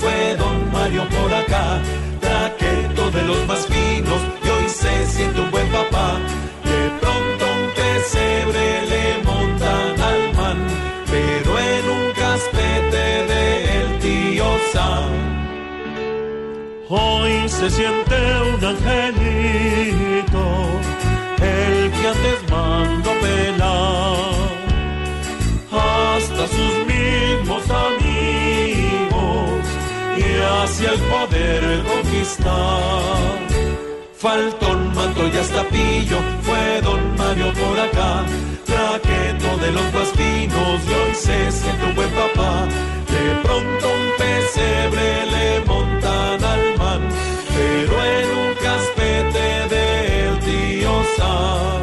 Fue don Mario por acá. Traqueto de los más finos y hoy se siente un buen papá. De pronto un pesebre le montan al man, pero en un caspete del tío Sam. Hoy se siente un angelito, el que antes mandó pelar hasta sus mismos hacia el poder conquistar. Faltón, manto y hasta pillo, fue don Mario por acá. Traqueto de los más finos y hoy se siente buen papá. De pronto un pesebre le montan al man, pero en un caspete del tío Sam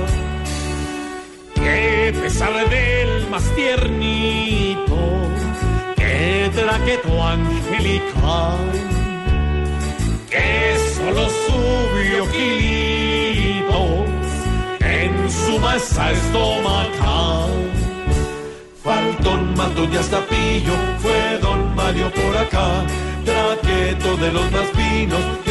que pesar del más tiernito, que traqueto angelical, que solo subió kilitos en su masa estomacal. Faltón, matón y hasta pillo, fue don Mario por acá, traqueto de los más finos,